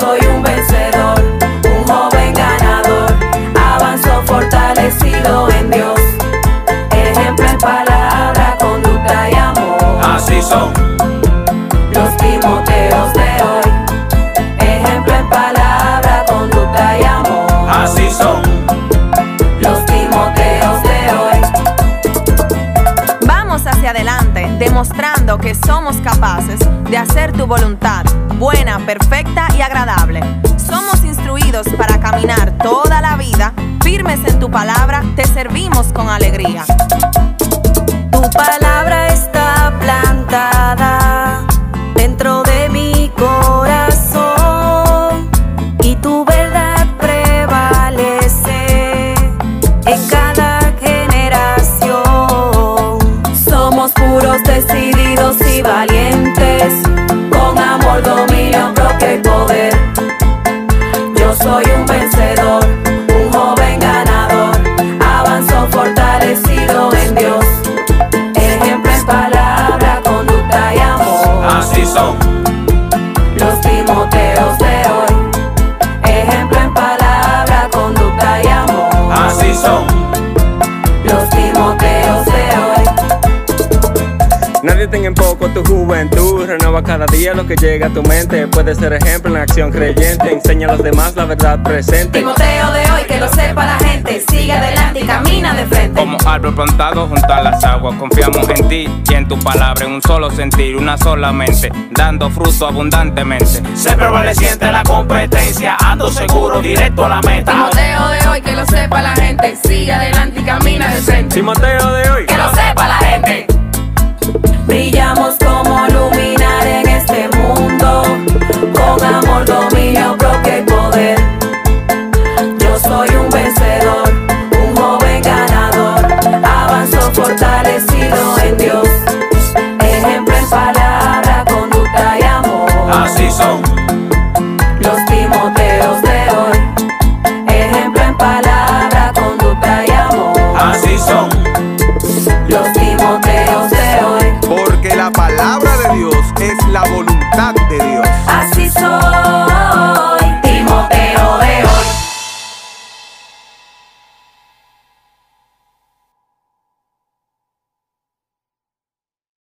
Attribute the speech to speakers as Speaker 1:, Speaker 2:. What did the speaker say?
Speaker 1: soy un vencedor, un joven ganador, avanzo fortalecido en Dios. Ejemplo en palabra, conducta y amor.
Speaker 2: Así son.
Speaker 1: Los Timoteos de hoy. Ejemplo en palabra, conducta y amor.
Speaker 2: Así son.
Speaker 1: Los Timoteos de hoy.
Speaker 3: Vamos hacia adelante, demostrando que somos capaces de hacer tu voluntad, buena, perfecta y agradable. Somos instruidos para caminar toda la vida, firmes en tu palabra, te servimos con alegría.
Speaker 1: Tu palabra está plantada dentro de mi corazón y tu verdad prevalece en cada generación. Somos puros, decididos y valientes, dominio propio y poder.
Speaker 4: Nadie tenga en poco tu juventud, renueva cada día lo que llega a tu mente. Puede ser ejemplo en acción creyente, enseña a los demás la verdad presente.
Speaker 1: Timoteo de hoy, que lo sepa la gente. Sigue adelante y camina de frente.
Speaker 5: Como árbol plantado junto a las aguas, confiamos en ti y en tu palabra, en un solo sentir, una sola mente, dando fruto abundantemente.
Speaker 2: Sé prevaleciente en la competencia, ando seguro, directo a la meta.
Speaker 6: Timoteo de hoy, que lo sepa la gente. Sigue adelante y camina de frente.
Speaker 4: Timoteo
Speaker 1: así son. Los timoteos de hoy, ejemplo en palabra, conducta y amor.
Speaker 2: Así son.
Speaker 1: Los timoteos de hoy. Porque la palabra de Dios es la voluntad de Dios.